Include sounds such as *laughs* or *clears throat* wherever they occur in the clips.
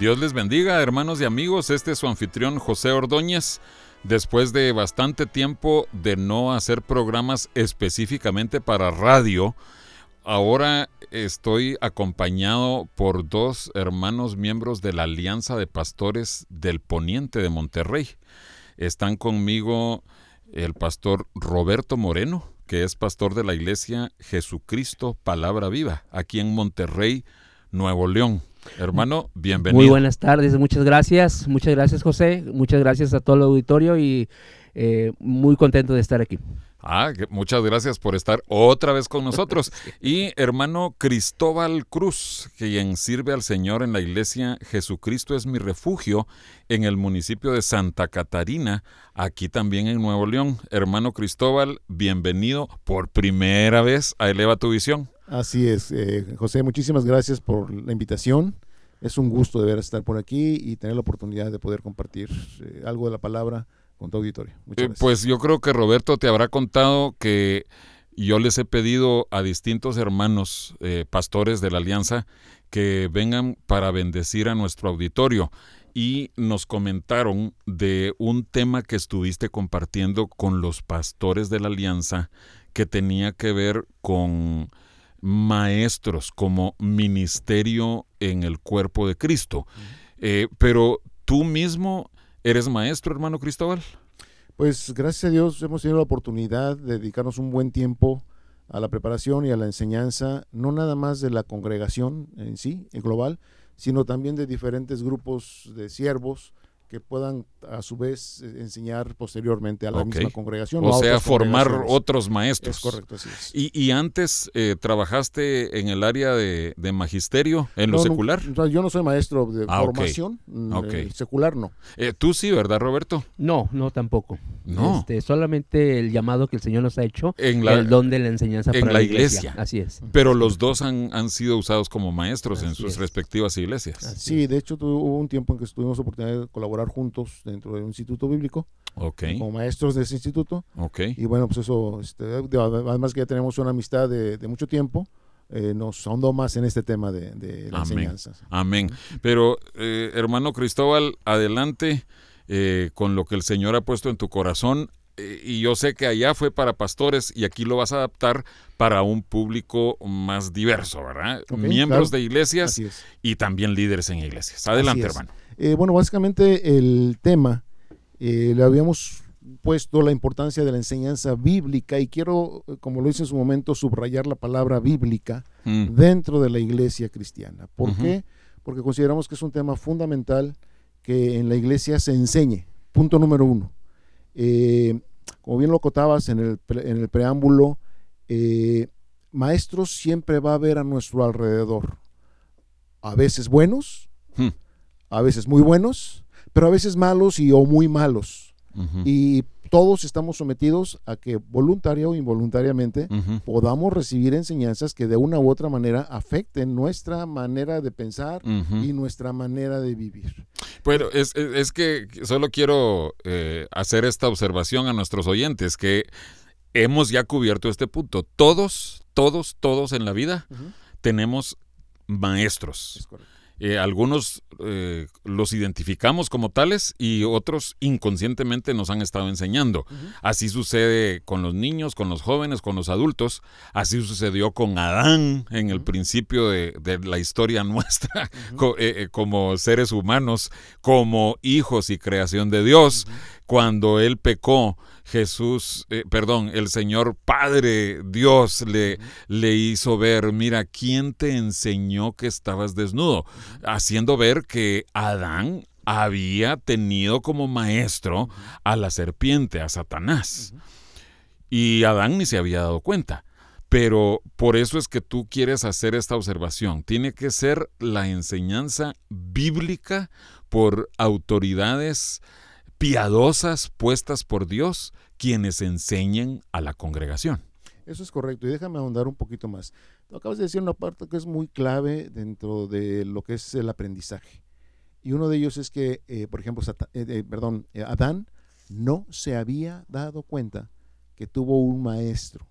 Dios les bendiga, hermanos y amigos. Este es su anfitrión José Ordóñez. Después de bastante tiempo de no hacer programas específicamente para radio, ahora estoy acompañado por dos hermanos miembros de la Alianza de Pastores del Poniente de Monterrey. Están conmigo el pastor Roberto Moreno, que es pastor de la iglesia Jesucristo Palabra Viva, aquí en Monterrey, Nuevo León. Hermano, bienvenido. Muy buenas tardes, muchas gracias, muchas gracias José, muchas gracias a todo el auditorio y eh, muy contento de estar aquí. Ah, muchas gracias por estar otra vez con nosotros. *laughs* Y hermano Cristóbal Cruz, quien sirve al Señor en la iglesia Jesucristo es mi refugio en el municipio de Santa Catarina, aquí también en Nuevo León. Hermano Cristóbal, bienvenido por primera vez a Eleva tu Visión. Así es, eh, José, muchísimas gracias por la invitación. Es un gusto de ver estar por aquí y tener la oportunidad de poder compartir eh, algo de la palabra con tu auditorio. Eh, pues yo creo que Roberto te habrá contado que yo les he pedido a distintos hermanos pastores de la Alianza que vengan para bendecir a nuestro auditorio y nos comentaron de un tema que estuviste compartiendo con los pastores de la Alianza que tenía que ver con maestros como ministerio en el cuerpo de Cristo. Eh, pero tú mismo eres maestro, hermano Cristóbal. Pues gracias a Dios hemos tenido la oportunidad de dedicarnos un buen tiempo a la preparación y a la enseñanza, no nada más de la congregación en sí, en global, sino también de diferentes grupos de siervos que puedan a su vez eh, enseñar posteriormente a la misma congregación. O, sea, formar otros maestros. Es correcto, así es. ¿Y, antes eh, trabajaste en el área de, magisterio, en lo secular? yo no soy maestro de ah, formación, mm, eh, secular no. Tú sí, ¿verdad, Roberto? No, no tampoco. No. Este, solamente el llamado que el Señor nos ha hecho, en el don de la enseñanza en para la iglesia. Así es. Pero los dos han, han sido usados como maestros en sus respectivas iglesias. sí, de hecho hubo un tiempo en que tuvimos oportunidad de colaborar juntos dentro de un instituto bíblico. Como maestros de ese instituto. Y bueno, pues eso, este, además que ya tenemos una amistad de, mucho tiempo. Eh, nos ahondó más en este tema de, la enseñanza. Amén. Pero, eh, hermano Cristóbal, adelante eh, con lo que el Señor ha puesto en tu corazón. Y yo sé que allá fue para pastores y aquí lo vas a adaptar para un público más diverso, ¿verdad? Miembros de iglesias y también líderes en iglesias. Adelante, hermano. Eh, bueno, básicamente el tema, eh, le habíamos puesto la importancia de la enseñanza bíblica y quiero, como lo hice en su momento, subrayar la palabra bíblica mm. dentro de la iglesia cristiana. ¿Por qué? Porque consideramos que es un tema fundamental que en la iglesia se enseñe. Punto número uno. Eh, como bien lo cotabas en el, en el preámbulo, maestros siempre va a haber a nuestro alrededor. A veces buenos, hmm a veces muy buenos, pero a veces malos y o muy malos. Y todos estamos sometidos a que voluntaria o involuntariamente podamos recibir enseñanzas que de una u otra manera afecten nuestra manera de pensar y nuestra manera de vivir. Bueno, es, que solo quiero eh, hacer esta observación a nuestros oyentes, que hemos ya cubierto este punto. Todos, todos, todos en la vida tenemos maestros. Es correcto. Eh, algunos eh, los identificamos como tales y otros inconscientemente nos han estado enseñando. Así sucede con los niños, con los jóvenes, con los adultos. Así sucedió con Adán en el principio de, la historia *laughs* nuestra eh, como seres humanos, como hijos y creación de Dios. Cuando él pecó, Jesús, eh, perdón, el Señor Padre Dios le, le hizo ver, mira, ¿quién te enseñó que estabas desnudo? Haciendo ver que Adán había tenido como maestro a la serpiente, a Satanás. Y Adán ni se había dado cuenta. Pero por eso es que tú quieres hacer esta observación. Tiene que ser la enseñanza bíblica por autoridades piadosas puestas por Dios quienes enseñen a la congregación. Eso es correcto. Y déjame ahondar un poquito más. Tú acabas de decir una parte que es muy clave dentro de lo que es el aprendizaje. Y uno de ellos es que, eh, por ejemplo, eh, perdón, eh, Adán no se había dado cuenta que tuvo un maestro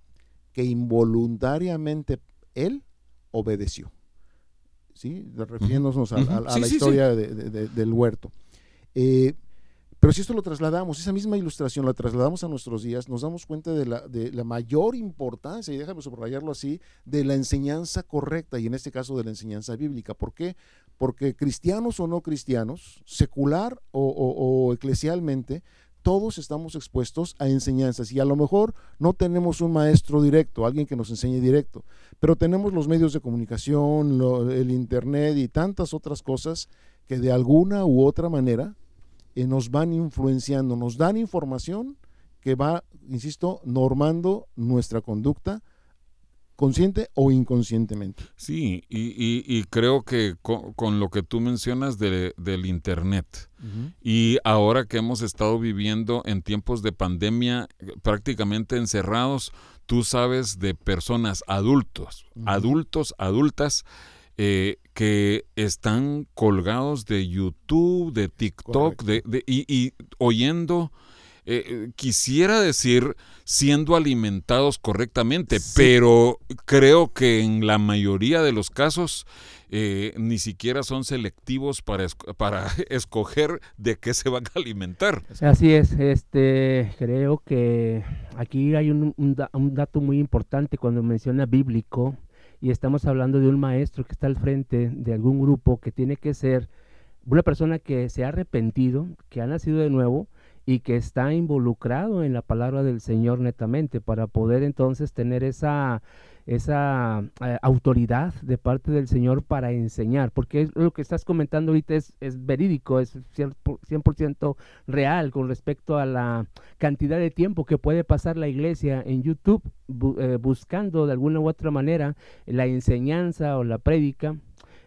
que involuntariamente él obedeció. ¿Sí? Refiriéndonos a, la historia del huerto. Pero si esto lo trasladamos, esa misma ilustración la trasladamos a nuestros días, nos damos cuenta de la, de la mayor importancia, y déjame subrayarlo así, de la enseñanza correcta, y en este caso de la enseñanza bíblica. ¿Por qué? Porque cristianos o no cristianos, secular o, o eclesialmente, todos estamos expuestos a enseñanzas y a lo mejor no tenemos un maestro directo, alguien que nos enseñe directo, pero tenemos los medios de comunicación, el Internet y tantas otras cosas que de alguna u otra manera eh, nos van influenciando, nos dan información que va, insisto, normando nuestra conducta consciente o inconscientemente. Sí, y, creo que con, lo que tú mencionas del Internet y ahora que hemos estado viviendo en tiempos de pandemia prácticamente encerrados, tú sabes de personas adultos, adultos, adultas, eh, que están colgados de YouTube, de TikTok, de, y, oyendo, eh, eh, quisiera decir, siendo alimentados correctamente, pero creo que en la mayoría de los casos ni siquiera son selectivos para, para *laughs* escoger de qué se van a alimentar. Así es, este, creo que aquí hay un, un dato muy importante cuando menciona bíblico y estamos hablando de un maestro que está al frente de algún grupo que tiene que ser una persona que se ha arrepentido, que ha nacido de nuevo y que está involucrado en la palabra del Señor netamente para poder entonces tener esa, esa eh, autoridad de parte del Señor para enseñar, porque lo que estás comentando ahorita es, es verídico, es 100%, real con respecto a la cantidad de tiempo que puede pasar la iglesia en YouTube eh, buscando de alguna u otra manera la enseñanza o la prédica.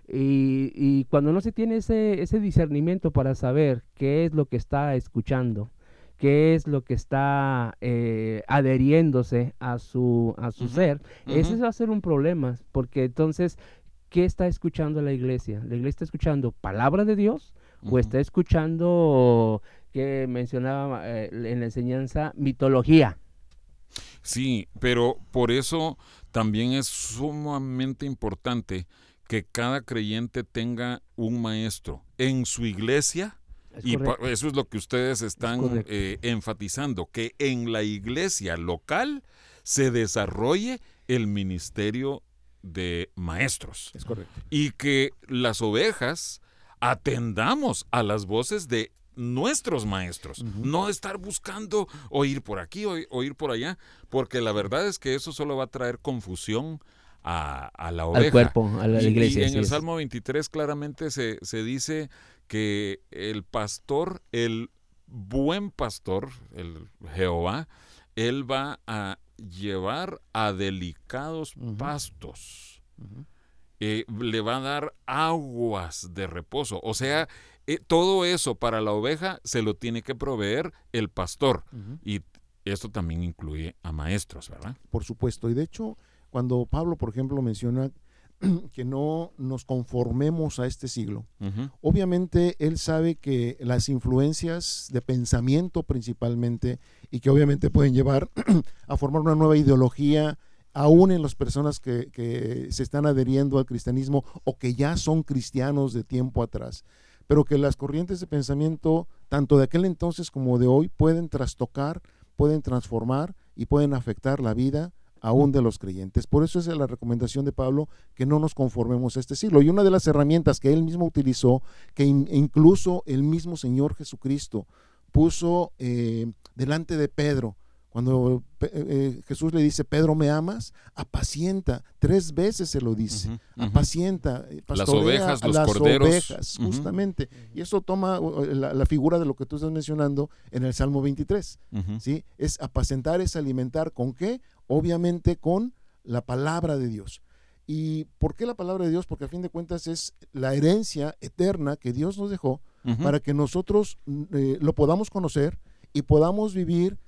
Y, y, cuando no se tiene ese, ese discernimiento para saber qué es lo que está escuchando, qué es lo que está eh, adheriéndose a su, a su ser, ese va a ser un problema, porque entonces, ¿qué está escuchando la iglesia? ¿La iglesia está escuchando palabra de Dios o está escuchando, que mencionaba eh, en la enseñanza, mitología? Sí, pero por eso también es sumamente importante que cada creyente tenga un maestro en su iglesia y eso es lo que ustedes están eh, enfatizando, que en la iglesia local se desarrolle el ministerio de maestros. Es correcto. Y que las ovejas atendamos a las voces de nuestros maestros, no estar buscando o ir por aquí o, ir por allá, porque la verdad es que eso solo va a traer confusión a, la oveja. Al cuerpo, a la iglesia. Y, en el Salmo 23 claramente se, se dice que el pastor, el buen pastor, el Jehová, él va a llevar a delicados pastos. Eh, le va a dar aguas de reposo. O sea, eh, todo eso para la oveja se lo tiene que proveer el pastor. Y esto también incluye a maestros, ¿verdad? Por supuesto. Y de hecho, cuando Pablo, por ejemplo, menciona *clears throat* que no nos conformemos a este siglo. Obviamente él sabe que las influencias de pensamiento principalmente y que obviamente pueden llevar *clears throat* a formar una nueva ideología aún en las personas que, que, se están adheriendo al cristianismo o que ya son cristianos de tiempo atrás, pero que las corrientes de pensamiento, tanto de aquel entonces como de hoy, pueden trastocar, pueden transformar y pueden afectar la vida aún de los creyentes. Por eso es la recomendación de Pablo que no nos conformemos a este siglo. Y una de las herramientas que él mismo utilizó, que incluso el mismo Señor Jesucristo puso eh, delante de Pedro, cuando eh, eh, Jesús le dice, Pedro, ¿me amas? Apacienta, tres veces se lo dice, apacienta, las ovejas, los las ovejas, justamente. Y eso toma la, figura de lo que tú estás mencionando en el Salmo 23, ¿sí? Es apacentar, es alimentar, ¿con qué? Obviamente con la palabra de Dios. ¿Y por qué la palabra de Dios? Porque a fin de cuentas es la herencia eterna que Dios nos dejó para que nosotros eh, lo podamos conocer y podamos vivir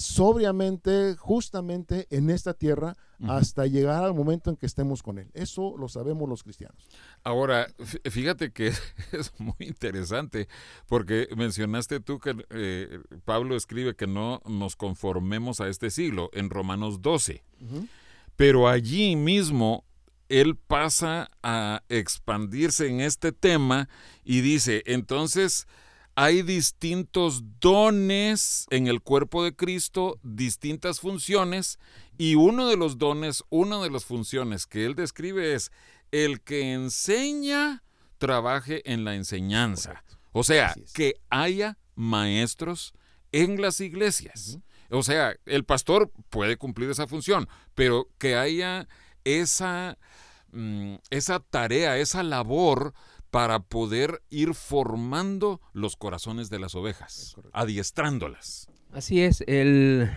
sobriamente, justamente en esta tierra, hasta llegar al momento en que estemos con Él. Eso lo sabemos los cristianos. Ahora, fíjate que *laughs* es muy interesante, porque mencionaste tú que eh, Pablo escribe que no nos conformemos a este siglo, en Romanos 12. Pero allí mismo él pasa a expandirse en este tema y dice, entonces hay distintos dones en el cuerpo de Cristo, distintas funciones, y uno de los dones, una de las funciones que él describe es el que enseña, trabaje en la enseñanza. O sea, que haya maestros en las iglesias. O sea, el pastor puede cumplir esa función, pero que haya esa, mm, esa tarea, esa labor para poder ir formando los corazones de las ovejas, adiestrándolas. Así es, el,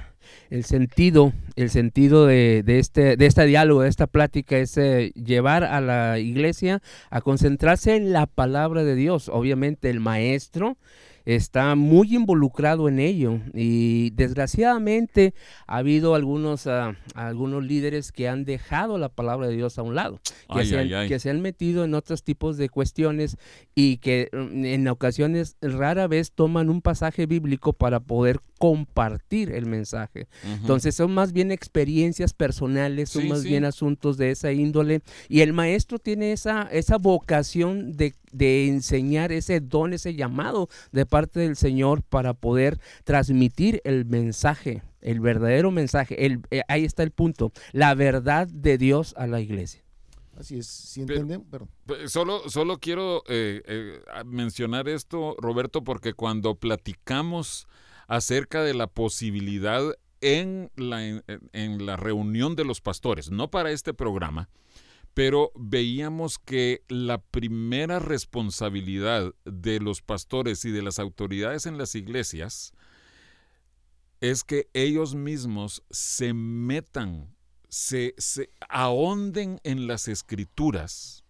sentido, el sentido de, este, de este diálogo, de esta plática, es eh, llevar a la iglesia a concentrarse en la palabra de Dios. Obviamente el maestro está muy involucrado en ello. Y desgraciadamente ha habido algunos, ah, algunos líderes que han dejado la palabra de Dios a un lado, que, se, han, metido en otros tipos de cuestiones y que mm, en ocasiones rara vez toman un pasaje bíblico para poder compartir el mensaje. Entonces son más bien experiencias personales, son más bien asuntos de esa índole. Y el maestro tiene esa, esa vocación de de enseñar ese don, ese llamado de parte del Señor para poder transmitir el mensaje, el verdadero mensaje. El, eh, ahí está el punto, la verdad de Dios a la iglesia. Así es, si entienden, pero, Solo, solo quiero eh, eh, mencionar esto, Roberto, porque cuando platicamos acerca de la posibilidad en la, en la reunión de los pastores, no para este programa, pero veíamos que la primera responsabilidad de los pastores y de las autoridades en las iglesias es que ellos mismos se metan, se, se ahonden en las escrituras.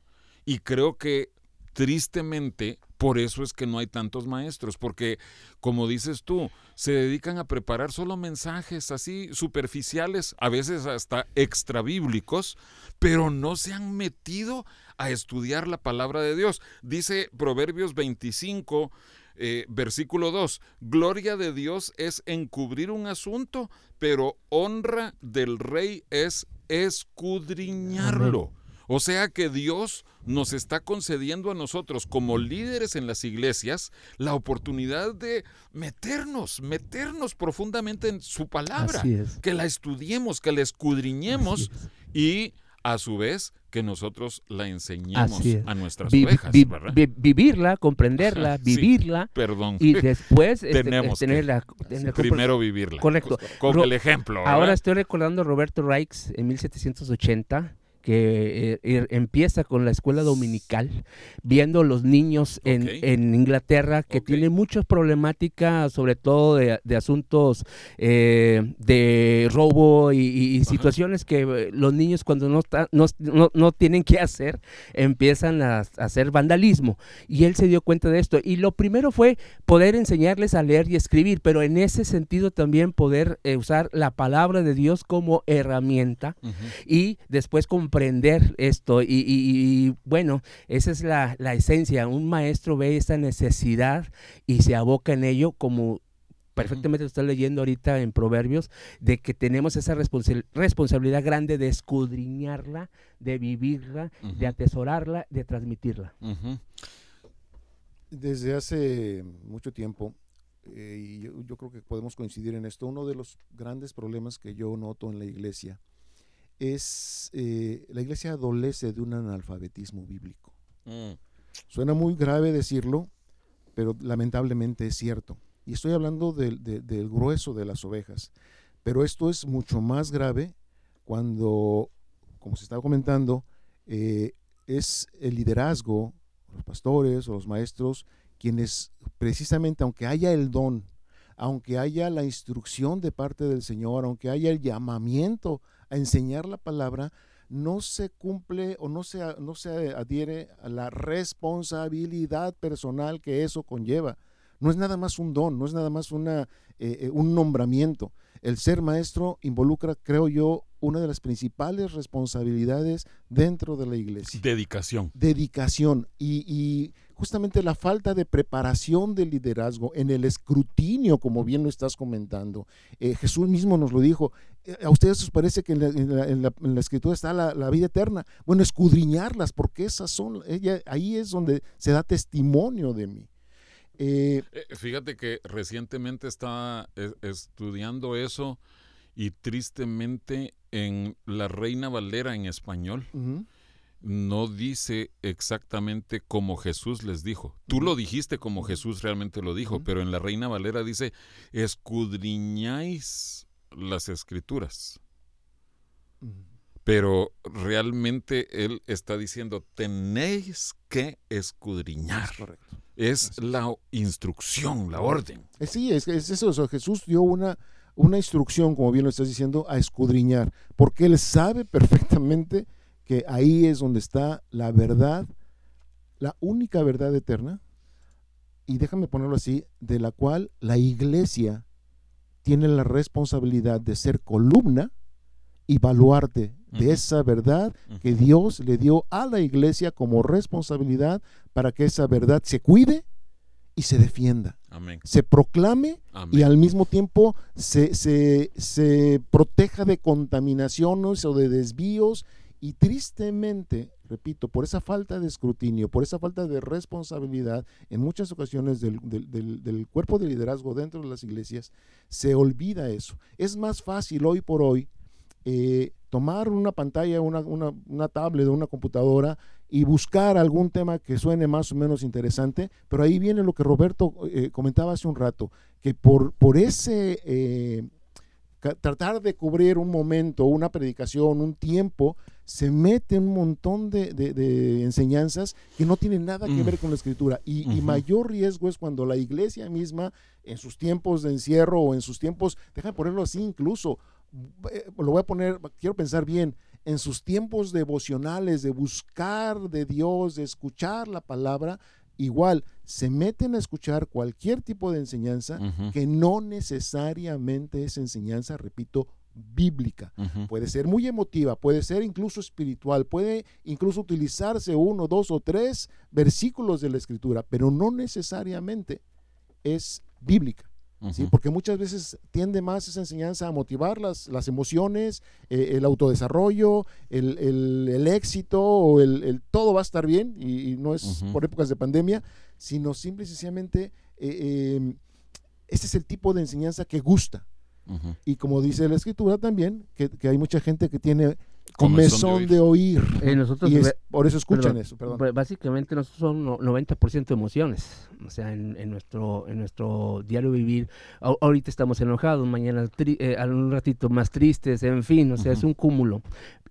Y creo que tristemente por eso es que no hay tantos maestros, porque como dices tú, se dedican a preparar solo mensajes así superficiales, a veces hasta extrabíblicos, pero no se han metido a estudiar la palabra de Dios. Dice Proverbios 25, eh, versículo 2, gloria de Dios es encubrir un asunto, pero honra del rey es escudriñarlo. O sea que Dios nos está concediendo a nosotros como líderes en las iglesias la oportunidad de meternos, meternos profundamente en su palabra, que la estudiemos, que la escudriñemos y a su vez que nosotros la enseñemos a nuestras ovejas, vivirla, comprenderla, vivirla, perdón, y después este, tenemos tenerla, primero vivirla. Correcto. Con, el ejemplo. Ahora estoy recordando a Roberto Rikes en 1780 que eh, empieza con la escuela dominical, viendo los niños en, en Inglaterra que tienen muchas problemáticas, sobre todo de, asuntos eh, de robo y, situaciones que eh, los niños cuando no, no, no, tienen que hacer, empiezan a, hacer vandalismo. Y él se dio cuenta de esto. Y lo primero fue poder enseñarles a leer y escribir, pero en ese sentido también poder usar la palabra de Dios como herramienta y después con aprender esto y, bueno, esa es la, esencia. Un maestro ve esa necesidad y se aboca en ello como perfectamente lo está leyendo ahorita en Proverbios, de que tenemos esa responsabilidad grande de escudriñarla, de vivirla, de atesorarla, de transmitirla. Desde hace mucho tiempo, eh, y yo, creo que podemos coincidir en esto, uno de los grandes problemas que yo noto en la iglesia es, eh, la iglesia adolece de un analfabetismo bíblico. Mm. Suena muy grave decirlo, pero lamentablemente es cierto. Y estoy hablando del, grueso de las ovejas. Pero esto es mucho más grave cuando, como se estaba comentando, eh, es el liderazgo, los pastores o los maestros, quienes precisamente, aunque haya el don, aunque haya la instrucción de parte del Señor, aunque haya el llamamiento a enseñar la palabra, no se cumple o no se, no se adhiere a la responsabilidad personal que eso conlleva. No es nada más un don, no es nada más una, eh, eh, un nombramiento. El ser maestro involucra, creo yo, una de las principales responsabilidades dentro de la iglesia. Dedicación. Dedicación. Y, justamente la falta de preparación del liderazgo en el escrutinio, como bien lo estás comentando. Eh, Jesús mismo nos lo dijo. Eh, ¿A ustedes os parece que en la, escritura está la, vida eterna? Bueno, escudriñarlas, porque esas son, ella, ahí es donde se da testimonio de mí. Eh, fíjate que recientemente estaba estudiando eso y tristemente en La Reina Valera en español no dice exactamente como Jesús les dijo. Tú lo dijiste como Jesús realmente lo dijo, pero en La Reina Valera dice, escudriñáis las escrituras. Pero realmente él está diciendo, tenéis que escudriñar. Es, la instrucción, la orden. Eh, sí, es, es eso. Jesús dio una, una instrucción, como bien lo estás diciendo, a escudriñar, porque Él sabe *laughs* perfectamente que ahí es donde está la verdad, la única verdad eterna, y déjame ponerlo así, de la cual la iglesia tiene la responsabilidad de ser columna y baluarte de esa verdad que Dios le dio a la iglesia como responsabilidad para que esa verdad se cuide y se defienda. Se proclame y al mismo tiempo se, se, proteja de contaminaciones o de desvíos. Y tristemente, repito, por esa falta de escrutinio, por esa falta de responsabilidad, en muchas ocasiones del, del cuerpo de liderazgo dentro de las iglesias, se olvida eso. Es más fácil hoy por hoy eh, tomar una pantalla, una, una, una tablet o una computadora y buscar algún tema que suene más o menos interesante, pero ahí viene lo que Roberto eh, comentaba hace un rato, que por, por ese eh, tratar de cubrir un momento, una predicación, un tiempo, se mete un montón de, enseñanzas que no tienen nada que mm. ver con la escritura. Y, y, mayor riesgo es cuando la iglesia misma, en sus tiempos de encierro o en sus tiempos, déjame ponerlo así incluso, eh, lo voy a poner, quiero pensar bien, en sus tiempos devocionales de buscar de Dios, de escuchar la palabra, igual se meten a escuchar cualquier tipo de enseñanza que no necesariamente es enseñanza, repito, bíblica. Puede ser muy emotiva, puede ser incluso espiritual, puede incluso utilizarse uno, dos o tres versículos de la escritura, pero no necesariamente es bíblica. ¿sí? Porque muchas veces tiende más esa enseñanza a motivar las, las emociones, eh, el autodesarrollo, el, el, éxito o el, todo va a estar bien y, no es por épocas de pandemia, sino simple y sencillamente eh, em, ese es el tipo de enseñanza que gusta. Y como dice la escritura también, que, que hay mucha gente que tiene comezón de oír. Eh, nosotros, y por eso escuchan eso. Perdón. Básicamente nosotros somos 90% emociones. O sea, en, nuestro, en nuestro diario vivir. ahorita estamos enojados, mañana eh, un ratito más tristes, en fin, o sea, es un cúmulo.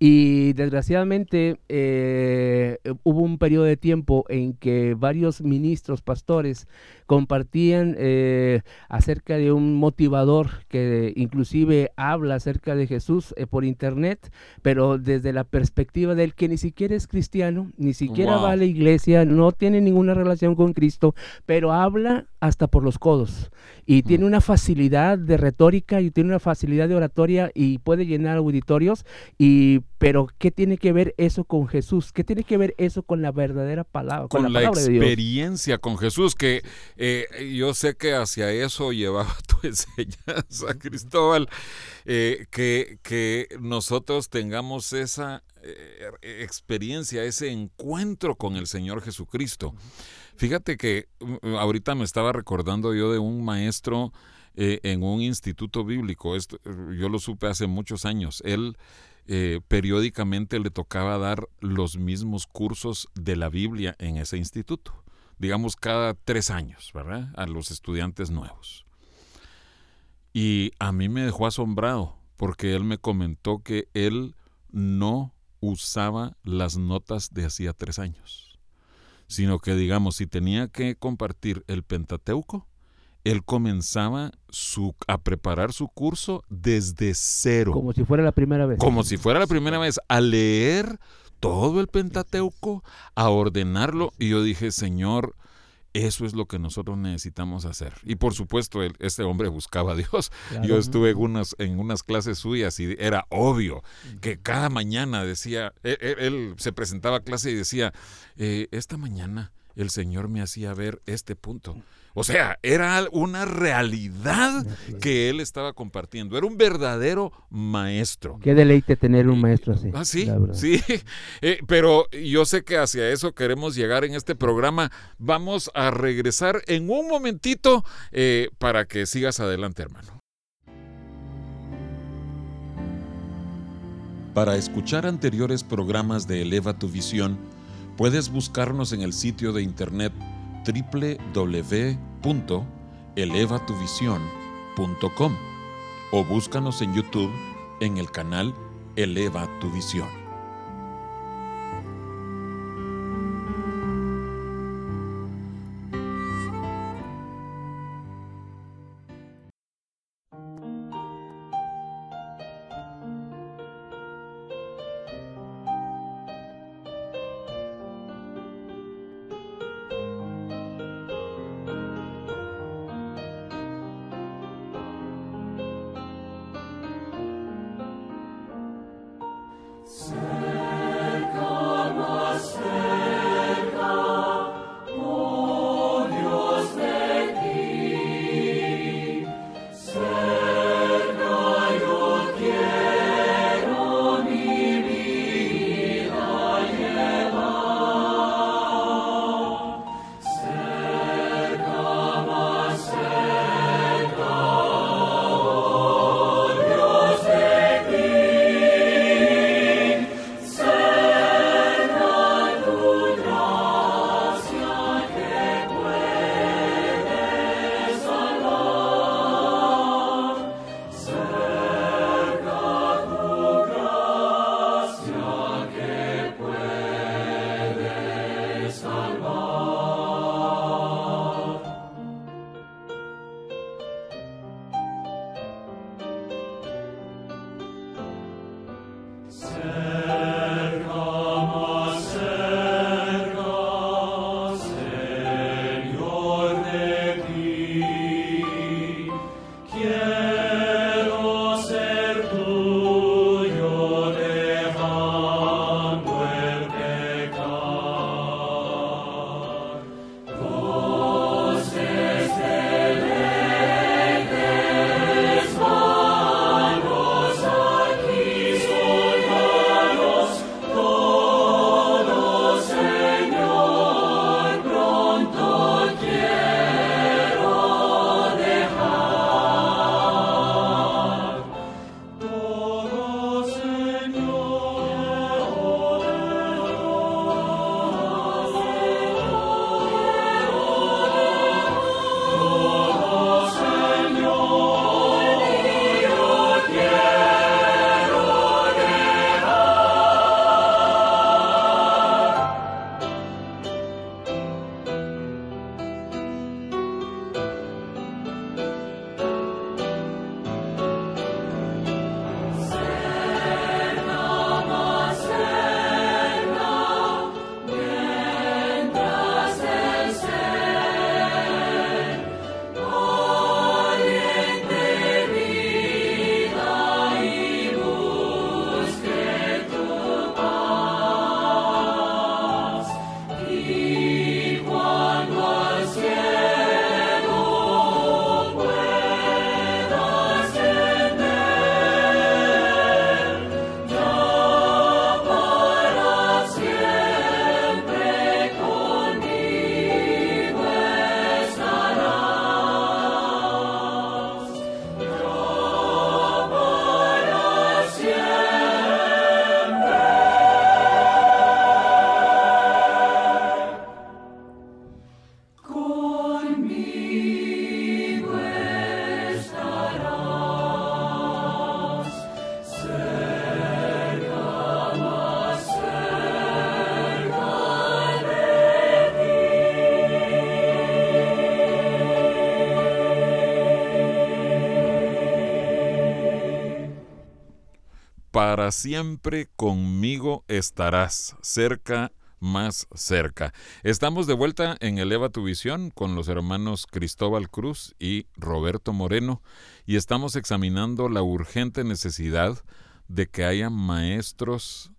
Y desgraciadamente eh, hubo un periodo de tiempo en que varios ministros, pastores, compartían eh, acerca de un motivador que inclusive habla acerca de Jesús eh, por internet, pero desde la perspectiva del que ni siquiera es cristiano, ni siquiera va a la iglesia, no tiene ninguna relación con Cristo, pero habla hasta por los codos. Y tiene una facilidad de retórica y tiene una facilidad de oratoria y puede llenar auditorios y pero ¿qué tiene que ver eso con Jesús? ¿Qué tiene que ver eso con la verdadera palabra? Con, la, experiencia con Jesús, que eh, yo sé que hacia eso llevaba *laughs* tu enseñanza, Cristóbal, eh, que, que nosotros tengamos esa eh, experiencia, ese encuentro con el Señor Jesucristo. Fíjate que mm, ahorita me estaba recordando yo de un maestro en un instituto bíblico, Esto, yo lo supe hace muchos años, él eh, periódicamente le tocaba dar los mismos cursos de la Biblia en ese instituto, digamos cada tres años, ¿verdad? A los estudiantes nuevos. Y a mí me dejó asombrado porque él me comentó que él no usaba las notas de hacía tres años, sino que digamos, si tenía que compartir el Pentateuco, él comenzaba su, a preparar su curso desde cero. Como si fuera la primera vez. Como si fuera la primera vez, a leer todo el Pentateuco, a ordenarlo. Y yo dije, Señor, eso es lo que nosotros necesitamos hacer. Y por supuesto, este hombre buscaba a Dios. Yo estuve en unas, en unas clases suyas y era obvio que cada mañana decía, él, se presentaba a clase y decía, eh, esta mañana el Señor me hacía ver este punto. O sea, era una realidad que él estaba compartiendo. Era un verdadero maestro. Qué deleite tener un maestro así. Ah, sí, sí. *laughs* Eh, pero yo sé que hacia eso queremos llegar en este programa. Vamos a regresar en un momentito eh, para que sigas adelante, hermano. Para escuchar anteriores programas de Eleva tu Visión, puedes buscarnos en el sitio de internet www.elevatuvision.com o búscanos en YouTube en el canal Eleva tu Visión. Para siempre conmigo estarás, cerca más cerca. Estamos de vuelta en Eleva tu Visión con los hermanos Cristóbal Cruz y Roberto Moreno y estamos examinando la urgente necesidad de que haya maestros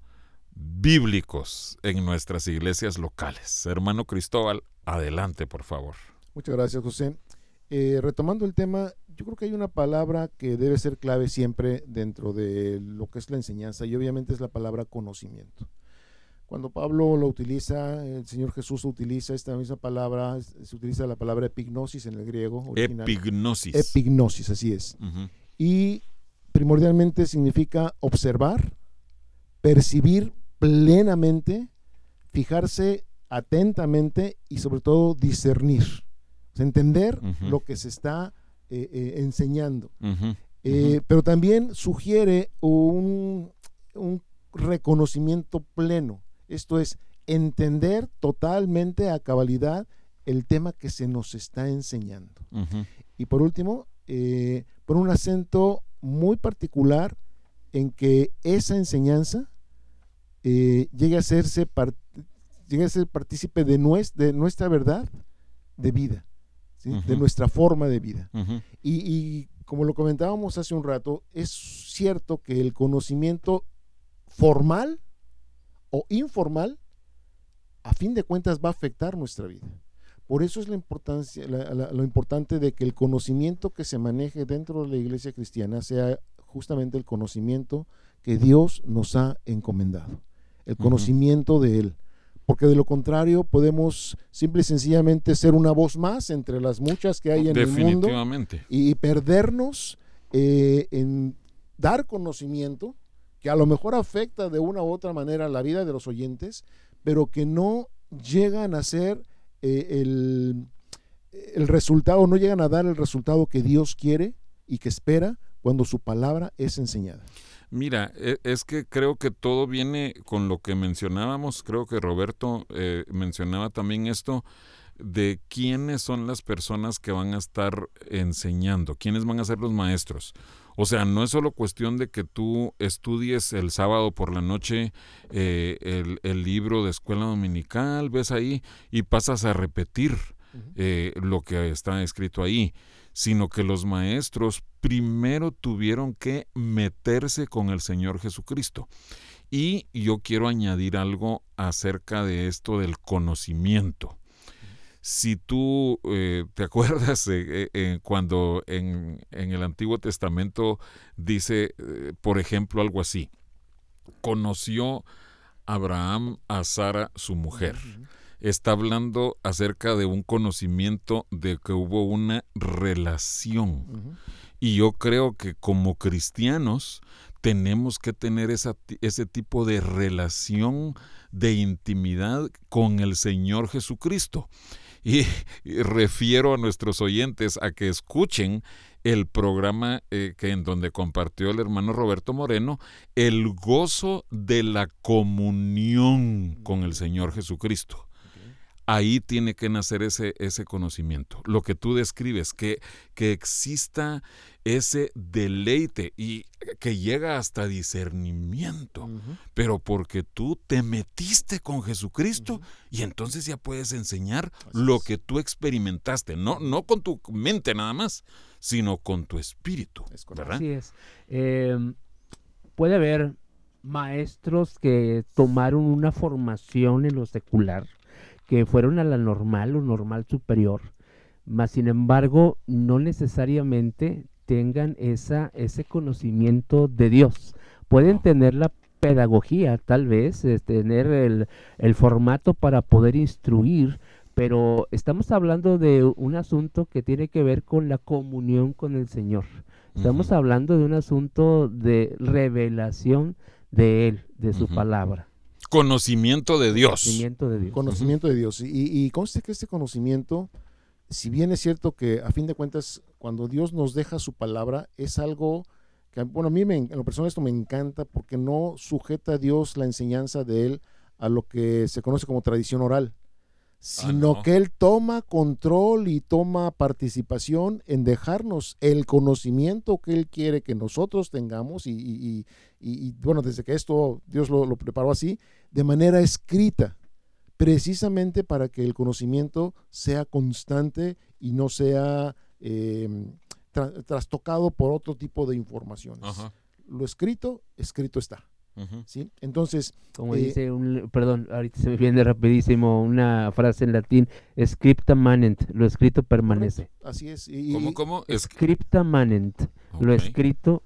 bíblicos en nuestras iglesias locales. Hermano Cristóbal, adelante, por favor. Muchas gracias, José. Eh, retomando el tema, yo creo que hay una palabra que debe ser clave siempre dentro de lo que es la enseñanza y obviamente es la palabra conocimiento. Cuando Pablo lo utiliza, el Señor Jesús utiliza esta misma palabra, se utiliza la palabra epignosis en el griego. Original. Epignosis. Epignosis, así es. Y primordialmente significa observar, percibir plenamente, fijarse atentamente y sobre todo discernir. Entender lo que se está eh, eh, enseñando. Eh, pero también sugiere un, un reconocimiento pleno. Esto es entender totalmente a cabalidad el tema que se nos está enseñando. Y por último, eh, por un acento muy particular en que esa enseñanza eh, llegue, a hacerse llegue a ser partícipe de, de nuestra verdad de vida, de nuestra forma de vida. y como lo comentábamos hace un rato, es cierto que el conocimiento formal o informal, a fin de cuentas va a afectar nuestra vida. Por eso es la importancia, lo importante de que el conocimiento que se maneje dentro de la iglesia cristiana sea justamente el conocimiento que Dios nos ha encomendado, el conocimiento de Él. Porque de lo contrario podemos simple y sencillamente ser una voz más entre las muchas que hay en el mundo y perdernos eh, en dar conocimiento que a lo mejor afecta de una u otra manera la vida de los oyentes, pero que no llegan a ser eh, el, el resultado, no llegan a dar el resultado que Dios quiere y que espera cuando su palabra es enseñada. Mira, e, es que creo que todo viene con lo que mencionábamos, creo que Roberto eh, mencionaba también esto de quiénes son las personas que van a estar enseñando, quiénes van a ser los maestros. O sea, no es solo cuestión de que tú estudies el sábado por la noche eh, el, libro de escuela dominical, ves ahí y pasas a repetir eh, lo que está escrito ahí, sino que los maestros primero tuvieron que meterse con el Señor Jesucristo. Y yo quiero añadir algo acerca de esto del conocimiento si tú eh, te *laughs* acuerdas eh, cuando en, el Antiguo Testamento dice, por ejemplo, algo así, conoció Abraham a Sara, su mujer. Está hablando acerca de un conocimiento de que hubo una relación. Y yo creo que como cristianos tenemos que tener esa, ese tipo de relación de intimidad con el Señor Jesucristo. Y, refiero a nuestros oyentes a que escuchen el programa eh, que en donde compartió el hermano Roberto Moreno, el gozo de la comunión con el Señor Jesucristo ahí tiene que nacer ese, ese conocimiento. Lo que tú describes, que, que exista ese deleite y que llega hasta discernimiento, pero porque tú te metiste con Jesucristo y entonces ya puedes enseñar lo que tú experimentaste, no, no con tu mente nada más, sino con tu espíritu. Así es. Em, puede haber maestros que tomaron una formación en lo secular, que fueron a la normal o normal superior, mas sin embargo no necesariamente tengan esa, ese conocimiento de Dios. Pueden tener la pedagogía, tal vez, tener el, el formato para poder instruir, pero estamos hablando de un asunto que tiene que ver con la comunión con el Señor. Estamos hablando de un asunto de revelación de Él, de su palabra. Conocimiento de Dios. Conocimiento de Dios. Conocimiento de Dios. Y, y conste que este conocimiento, si bien es cierto que a fin de cuentas, cuando Dios nos deja su palabra, es algo que, bueno, a mí me, en lo personal esto me encanta porque no sujeta a Dios la enseñanza de Él a lo que se conoce como tradición oral, sino que Él toma control y toma participación en dejarnos el conocimiento que Él quiere que nosotros tengamos y, bueno, desde que esto Dios lo, preparó así, de manera escrita, precisamente para que el conocimiento sea constante y no sea em, trastocado por otro tipo de informaciones. Lo escrito, escrito está. ¿Sí? Entonces... Como dice, eh, un, perdón, ahorita se me viene rapidísimo una frase en latín, scripta manent, lo escrito permanece. Así es. ¿Cómo, cómo? Scripta manent, lo escrito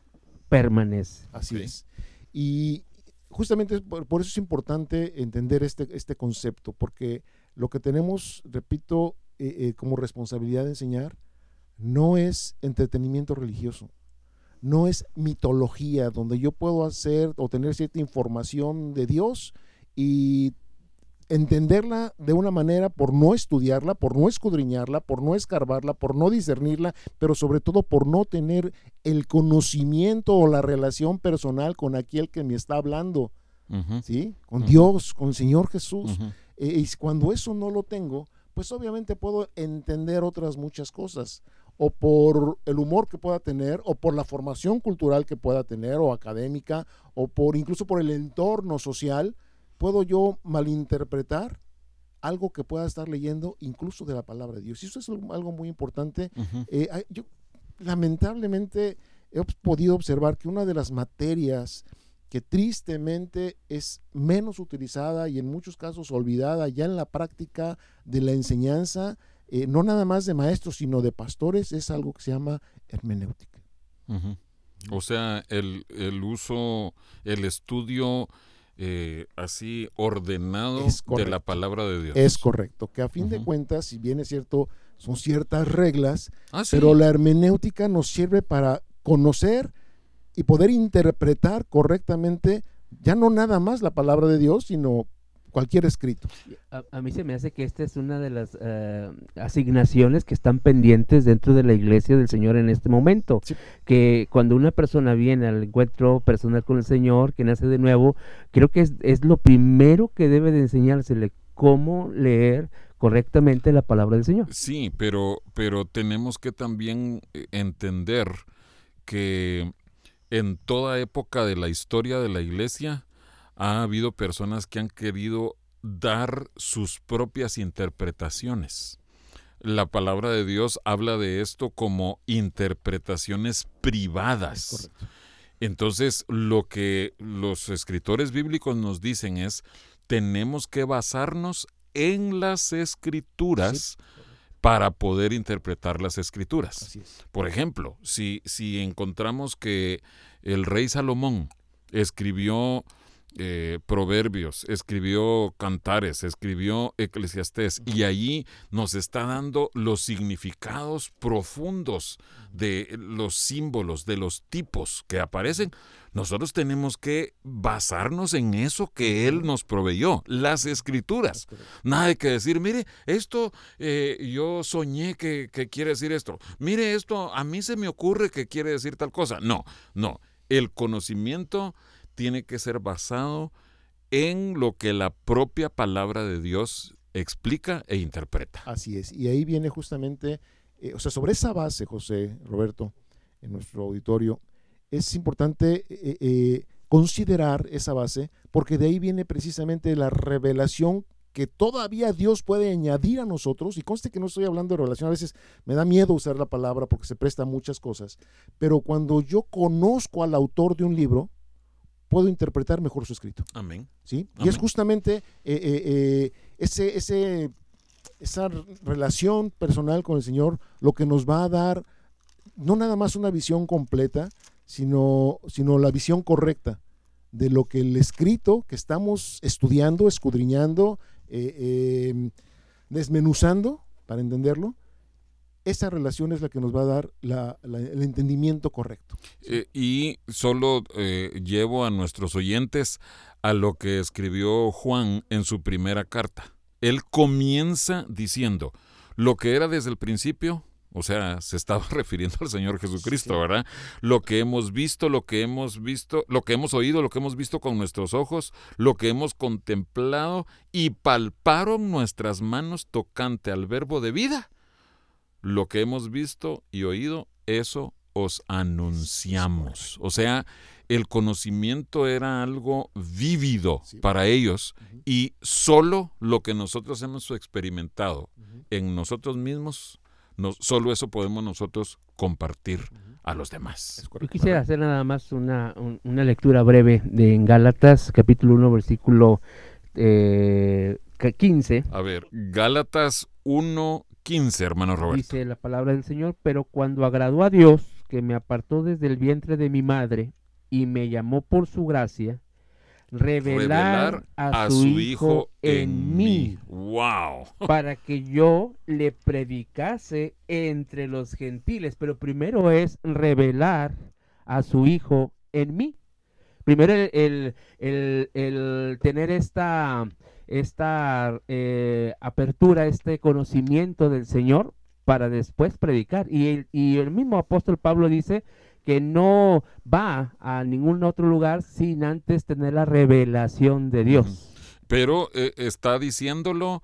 permanece. Así es. Y justamente por, eso es importante entender este, este concepto, porque lo que tenemos, repito, eh, eh, como responsabilidad de enseñar, no es entretenimiento religioso no es mitología donde yo puedo hacer o tener cierta información de Dios y entenderla de una manera por no estudiarla, por no escudriñarla, por no escarbarla, por no discernirla, pero sobre todo por no tener el conocimiento o la relación personal con aquel que me está hablando, ¿sí? Con Dios, con el Señor Jesús. Eh, y cuando eso no lo tengo, pues obviamente puedo entender otras muchas cosas o por el humor que pueda tener, o por la formación cultural que pueda tener, o académica, o por incluso por el entorno social, puedo yo malinterpretar algo que pueda estar leyendo, incluso de la palabra de Dios. Y eso es algo muy importante. Eh, yo lamentablemente he podido observar que una de las materias que tristemente es menos utilizada y en muchos casos olvidada ya en la práctica de la enseñanza eh, no nada más de maestros, sino de pastores, es algo que se llama hermenéutica. O sea, el, uso, el estudio eh, así ordenado de la palabra de Dios. Es correcto, que a fin de cuentas, si bien es cierto, son ciertas reglas, ah, pero la hermenéutica nos sirve para conocer y poder interpretar correctamente ya no nada más la palabra de Dios, sino cualquier escrito. A, mí se me hace que esta es una de las eh, asignaciones que están pendientes dentro de la iglesia del Señor en este momento. Que cuando una persona viene al encuentro personal con el Señor, que nace de nuevo, creo que es, lo primero que debe de enseñársele, cómo leer correctamente la palabra del Señor. Sí, pero, pero tenemos que también eh, entender que en toda época de la historia de la iglesia, ha habido personas que han querido dar sus propias interpretaciones. La palabra de Dios habla de esto como interpretaciones privadas. Entonces, lo que los escritores bíblicos nos dicen es, tenemos que basarnos en las escrituras para poder interpretar las escrituras. Por ejemplo, si, si encontramos que el rey Salomón escribió eh, proverbios, escribió cantares, escribió eclesiastés y allí nos está dando los significados profundos de los símbolos, de los tipos que aparecen. Nosotros tenemos que basarnos en eso que Él nos proveyó, las escrituras. Nada de que decir, mire, esto eh, yo soñé que, que quiere decir esto. Mire, esto a mí se me ocurre que quiere decir tal cosa. No, no. El conocimiento tiene que ser basado en lo que la propia palabra de Dios explica e interpreta. Así es. Y ahí viene justamente, eh, o sea, sobre esa base, José, Roberto, en nuestro auditorio, es importante eh, eh, considerar esa base, porque de ahí viene precisamente la revelación que todavía Dios puede añadir a nosotros, y conste que no estoy hablando de revelación, a veces me da miedo usar la palabra porque se presta a muchas cosas, pero cuando yo conozco al autor de un libro, puedo interpretar mejor su escrito. Amén. ¿Sí? Y es justamente eh, eh, eh, ese, ese, esa relación personal con el Señor lo que nos va a dar no nada más una visión completa, sino, sino la visión correcta de lo que el escrito que estamos estudiando, escudriñando, desmenuzando, para entenderlo, esa relación es la que nos va a dar el entendimiento correcto. Eh, y solo eh, llevo a nuestros oyentes a lo que escribió Juan en su primera carta. Él comienza diciendo, lo que era desde el principio, O sea, se estaba *laughs* refiriendo al Señor Jesucristo, ¿verdad? Lo que hemos visto, lo que hemos visto, lo que hemos oído, lo que hemos visto con nuestros ojos, lo que hemos contemplado y palparon nuestras manos tocante al verbo de vida. Lo que hemos visto y oído, eso os anunciamos. O sea, el conocimiento era algo vívido para ellos y solo lo que nosotros hemos experimentado en nosotros mismos, solo eso podemos nosotros compartir a los demás. Yo quisiera hacer nada más una, una lectura breve de en Gálatas capítulo 1 versículo eh, 15. A ver, Gálatas 1, 15, hermano Roberto. Dice la palabra del Señor, pero cuando agradó a Dios, que me apartó desde el vientre de mi madre y me llamó por su gracia, revelar, a, su, hijo, en mí. Wow. *laughs* Para que yo le predicase entre los gentiles. Pero primero es revelar a su hijo en mí. Primero el, el, tener esta, esta eh, apertura, este conocimiento del Señor para después predicar. Y el, y el mismo apóstol Pablo dice que no va a ningún otro lugar sin antes tener la revelación de Dios. Pero eh, está diciéndolo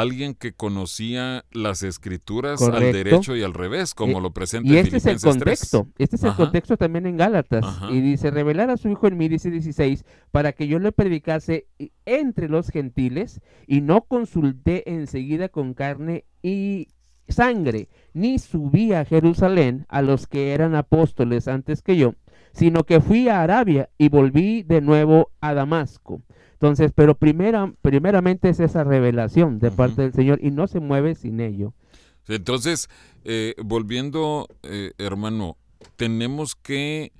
alguien que conocía las escrituras al derecho y al revés, como lo presenta Y este es el contexto, este es el contexto también en Gálatas. Y dice, revelar a su hijo en mí, dice 16, para que yo le predicase entre los gentiles y no consulté enseguida con carne y sangre, ni subí a Jerusalén a los que eran apóstoles antes que yo, sino que fui a Arabia y volví de nuevo a Damasco. Entonces, pero primera, primeramente es esa revelación de parte del Señor y no se mueve sin ello. Entonces, eh, volviendo, eh, hermano, tenemos que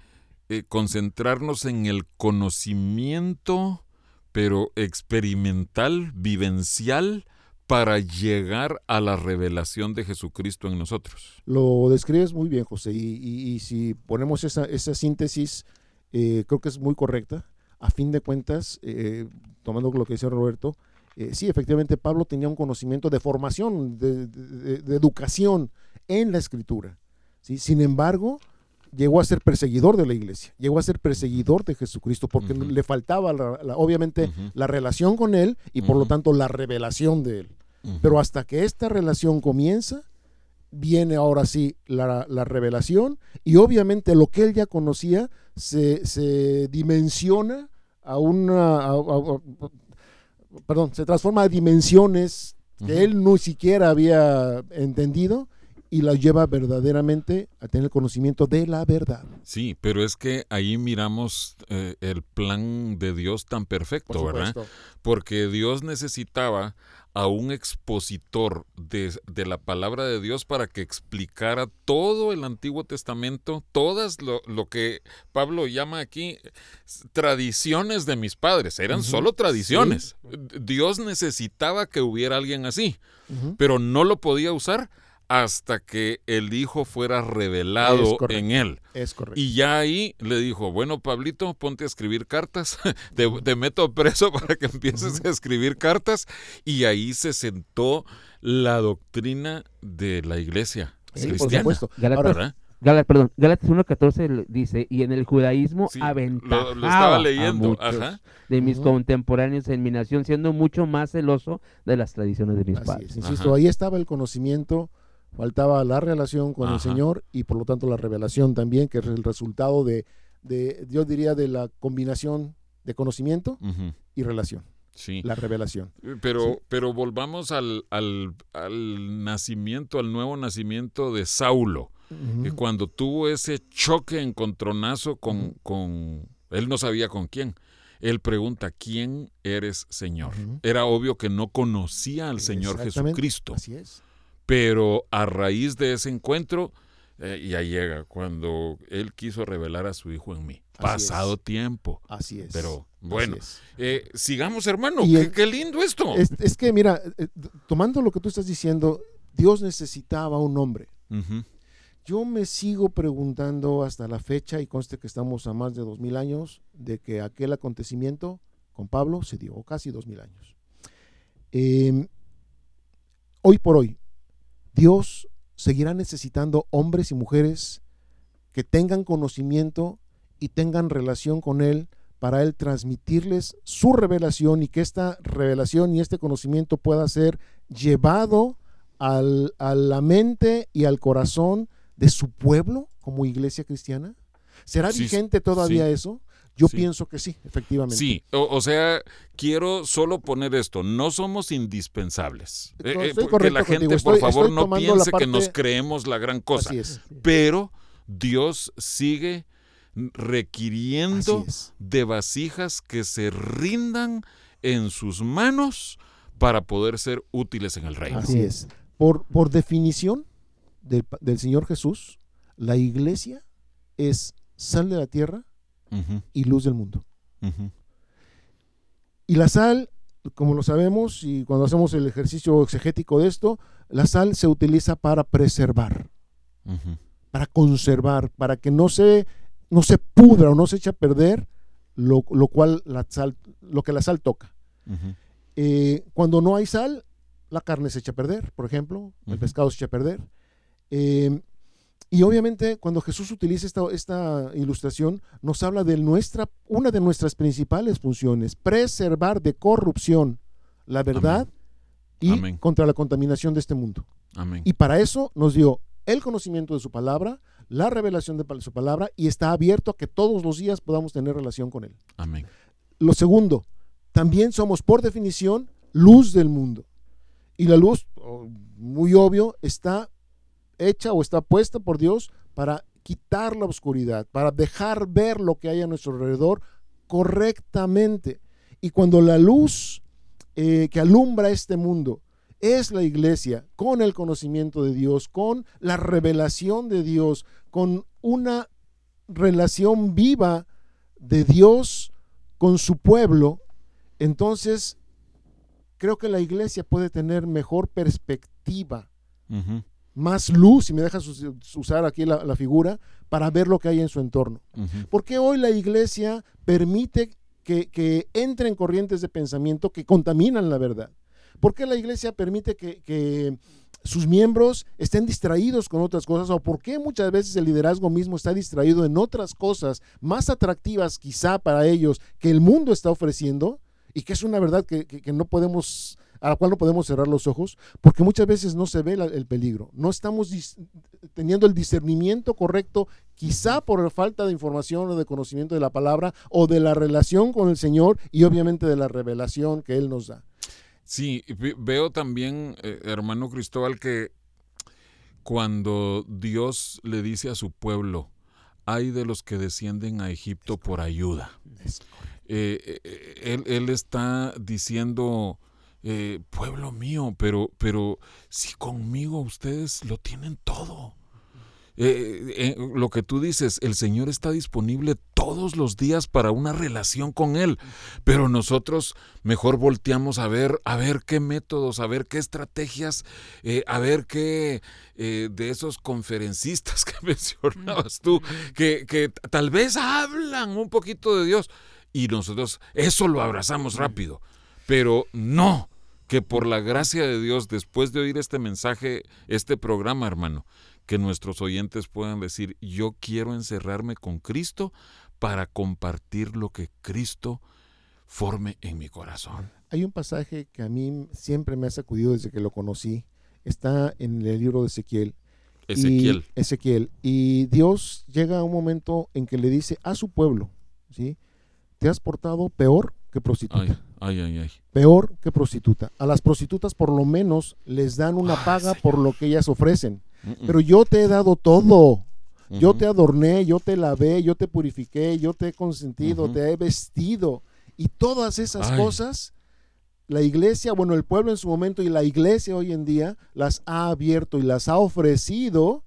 eh, concentrarnos en el conocimiento, pero experimental, vivencial, para llegar a la revelación de Jesucristo en nosotros. Lo describes muy bien, José, y, si ponemos esa, esa síntesis, eh, creo que es muy correcta. A fin de cuentas, eh, tomando lo que dice Roberto, eh, sí, efectivamente Pablo tenía un conocimiento de formación, de, educación en la escritura. ¿sí? Sin embargo, llegó a ser perseguidor de la iglesia, llegó a ser perseguidor de Jesucristo, porque le faltaba, obviamente, la relación con él y por lo tanto la revelación de él. Pero hasta que esta relación comienza, viene ahora sí la, revelación y obviamente lo que él ya conocía se, dimensiona a una... perdón, se transforma a dimensiones que él no siquiera había entendido y la lleva verdaderamente a tener conocimiento de la verdad. Sí, pero es que ahí miramos eh, el plan de Dios tan perfecto, ¿verdad? Porque Dios necesitaba a un expositor de, la palabra de Dios para que explicara todo el Antiguo Testamento, todas lo, que Pablo llama aquí tradiciones de mis padres, eran solo tradiciones. Dios necesitaba que hubiera alguien así, pero no lo podía usar hasta que el Hijo fuera revelado en él. Es correcto. Y ya ahí le dijo, bueno, Pablito, ponte a escribir cartas, *laughs* te, meto preso *laughs* para que empieces a escribir cartas. Y ahí se sentó la doctrina de la iglesia cristiana. Por supuesto. Gálatas, perdón, Gálatas 1.14 dice, y en el judaísmo sí, lo, estaba leyendo, de mis contemporáneos en mi nación, siendo mucho más celoso de las tradiciones de mis padres. insisto, ahí estaba el conocimiento faltaba la relación con el Señor y por lo tanto la revelación también, que es el resultado de, de yo diría, de la combinación de conocimiento y relación. Sí. La revelación. Eh, pero, pero volvamos al, al, al, nacimiento, al nuevo nacimiento de Saulo, que cuando tuvo ese choque, encontronazo con, con, él no sabía con quién. Él pregunta, ¿quién eres Señor? Era obvio que no conocía al Señor Jesucristo. Así es. Pero a raíz de ese encuentro, eh, ya llega cuando él quiso revelar a su hijo en mí. Pasado tiempo. Así es. Pero bueno, eh, sigamos hermano, qué, lindo esto. Es, que mira, eh, tomando lo que tú estás diciendo, Dios necesitaba un hombre. Yo me sigo preguntando hasta la fecha, y conste que estamos a más de dos mil años, de que aquel acontecimiento con Pablo se dio, casi dos mil años. Em, hoy por hoy, Dios seguirá necesitando hombres y mujeres que tengan conocimiento y tengan relación con Él para Él transmitirles su revelación y que esta revelación y este conocimiento pueda ser llevado al, a la mente y al corazón de su pueblo como iglesia cristiana? ¿Será vigente todavía eso? Yo pienso que sí, efectivamente. Sí, o, sea, quiero solo poner esto, no somos indispensables. Eh, eh, que la gente, por favor, no piense que nos creemos la gran cosa. Pero Dios sigue requiriendo de vasijas que se rindan en sus manos para poder ser útiles en el reino. Así es. Por, por definición del, del Señor Jesús, la iglesia es sal de la tierra y luz del mundo. Y la sal, como lo sabemos, y cuando hacemos el ejercicio exegético de esto, la sal se utiliza para preservar, para conservar, para que no se, no se pudra o no se eche a perder lo, cual la sal, lo que la sal toca. Eh, cuando no hay sal, la carne se echa a perder, por ejemplo, el pescado se echa a perder. Eh, y obviamente cuando Jesús utiliza esta, esta ilustración, nos habla de nuestra, una de nuestras principales funciones, preservar de corrupción la verdad y contra la contaminación de este mundo. Y para eso nos dio el conocimiento de su palabra, la revelación de su palabra y está abierto a que todos los días podamos tener relación con él. Amén. Lo segundo, también somos por definición luz del mundo. Y la luz, muy obvio, está hecha o está puesta por Dios para quitar la oscuridad, para dejar ver lo que hay a nuestro alrededor correctamente. Y cuando la luz eh, que alumbra este mundo es la iglesia, con el conocimiento de Dios, con la revelación de Dios, con una relación viva de Dios con su pueblo, entonces creo que la iglesia puede tener mejor perspectiva más luz, si me dejas usar aquí la, figura, para ver lo que hay en su entorno. ¿Por qué hoy la iglesia permite que, entren corrientes de pensamiento que contaminan la verdad? ¿Por qué la iglesia permite que, sus miembros estén distraídos con otras cosas? ¿O por qué muchas veces el liderazgo mismo está distraído en otras cosas más atractivas quizá para ellos que el mundo está ofreciendo? Y que es una verdad que no podemos a la cual no podemos cerrar los ojos, porque muchas veces no se ve el peligro. No estamos teniendo el discernimiento correcto, quizá por falta de información o de conocimiento de la palabra o de la relación con el Señor y obviamente de la revelación que Él nos da. Sí, veo también, eh, hermano Cristóbal, que cuando Dios le dice a su pueblo, hay de los que descienden a Egipto por ayuda. Eh, eh, él, él, está diciendo, eh, pueblo mío, pero, pero si conmigo ustedes lo tienen todo. Eh, eh, lo que tú dices, el Señor está disponible todos los días para una relación con Él, pero nosotros mejor volteamos a ver, a ver qué métodos, a ver qué estrategias, a ver qué de esos conferencistas *laughs* que mencionabas tú, que, que tal vez hablan un poquito de Dios y nosotros eso lo abrazamos rápido, pero no, que por la gracia de Dios, después de oír este mensaje, este programa, hermano, que nuestros oyentes puedan decir, yo quiero encerrarme con Cristo para compartir lo que Cristo forme en mi corazón. Hay un pasaje que a mí siempre me ha sacudido desde que lo conocí. Está en el libro de Ezequiel. Ezequiel. Y, Ezequiel. Y Dios llega a un momento en que le dice a su pueblo, ¿sí? Te has portado peor que prostituta. Ay, ay, ay. Peor que prostituta. A las prostitutas por lo menos les dan una paga por lo que ellas ofrecen. Pero yo te he dado todo. Yo te adorné, yo te lavé, yo te purifiqué, yo te he consentido, te he vestido. Y todas esas cosas, la iglesia, bueno, el pueblo en su momento y la iglesia hoy en día las ha abierto y las ha ofrecido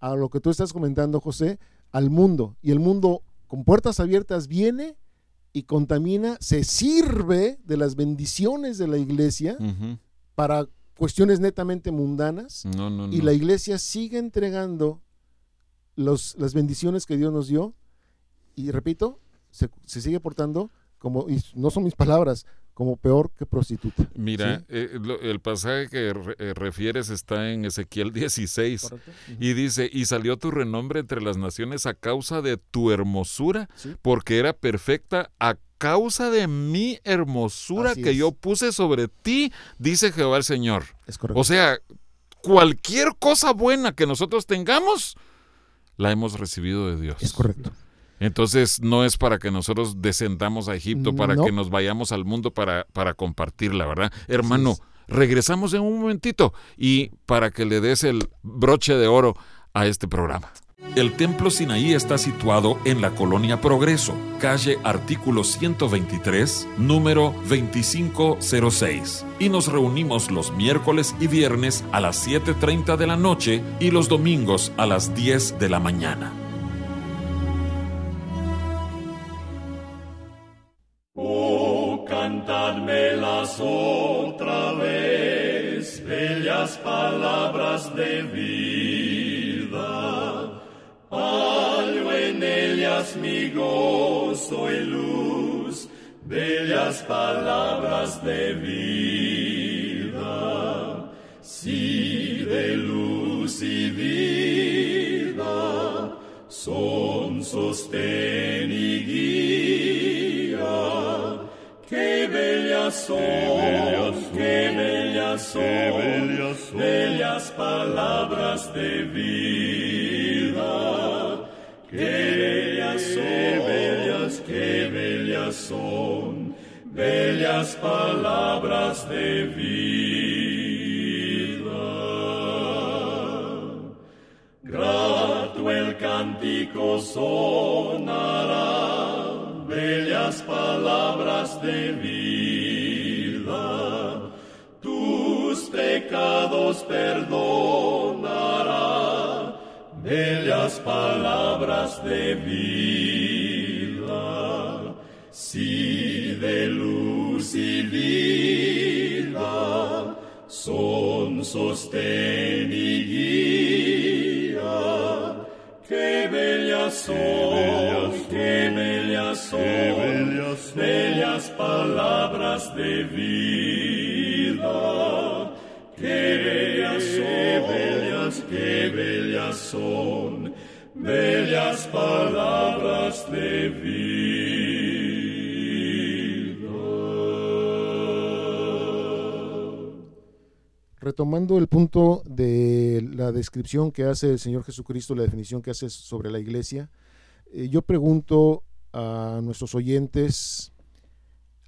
a lo que tú estás comentando, José, al mundo. Y el mundo con puertas abiertas viene y contamina, se sirve de las bendiciones de la iglesia para cuestiones netamente mundanas y la iglesia sigue entregando los, las bendiciones que Dios nos dio y repito, se, sigue portando como, y no son mis palabras, como peor que prostituta. Mira, eh, el pasaje que eh, refieres está en Ezequiel 16 y dice, y salió tu renombre entre las naciones a causa de tu hermosura, porque era perfecta a causa de mi hermosura que yo puse sobre ti, dice Jehová el Señor. O sea, cualquier cosa buena que nosotros tengamos, la hemos recibido de Dios. Es correcto. Entonces no es para que nosotros descendamos a Egipto, para que nos vayamos al mundo para, para compartirla, ¿verdad? Hermano, regresamos en un momentito y para que le des el broche de oro a este programa. El Templo Sinaí está situado en la Colonia Progreso, calle artículo 123, número 2506. Y nos reunimos los miércoles y viernes a las 7.30 de la noche y los domingos a las 10 de la mañana. Las otra vez, bellas palabras de vida. Hallo en ellas mi gozo y luz, bellas palabras de vida. Si de luz y vida son sostén y bellas son, qué bellas son, bellas palabras de vida. Qué bellas son, bellas, qué bellas son, bellas palabras de vida. Grato el cántico sonará bellas palabras de vida. Pecados perdonará, bellas palabras de vida. Si de luz y vida son sostén y guía, qué bellas son, qué bellas son, bellas, palabras de vida. Qué bellas son, bellas, son, bellas palabras de vida. retomando el punto de la descripción que hace el Señor Jesucristo, la definición que hace sobre la iglesia, eh, yo pregunto a nuestros oyentes,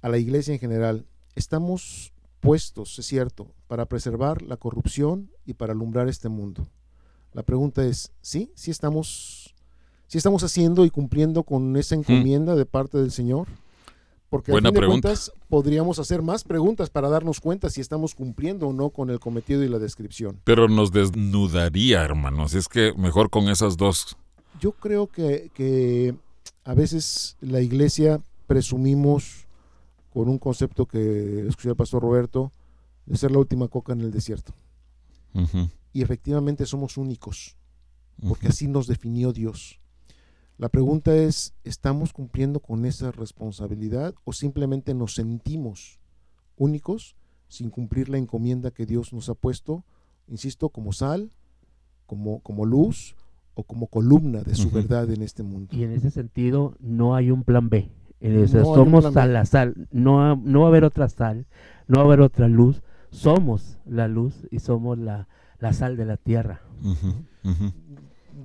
a la iglesia en general, ¿estamos puestos, es cierto, para preservar la corrupción y para alumbrar este mundo? La pregunta es, ¿sí? ¿Sí estamos, ¿sí estamos haciendo y cumpliendo con esa encomienda de parte del Señor? Porque Buena pregunta. podríamos hacer más preguntas para darnos cuenta si estamos cumpliendo o no con el cometido y la descripción. Pero nos desnudaría, hermanos. Es que mejor con esas dos. Yo creo que, a veces la iglesia presumimos con un concepto que escuché el pastor Roberto, de ser la última coca en el desierto. Y efectivamente somos únicos, porque así nos definió Dios. La pregunta es, ¿estamos cumpliendo con esa responsabilidad o simplemente nos sentimos únicos sin cumplir la encomienda que Dios nos ha puesto, insisto, como sal, como, como luz o como columna de su verdad en este mundo? Y en ese sentido no hay un plan B. somos sal, la sal, no, no va a haber otra sal, no va a haber otra luz, somos la luz y somos la, sal de la tierra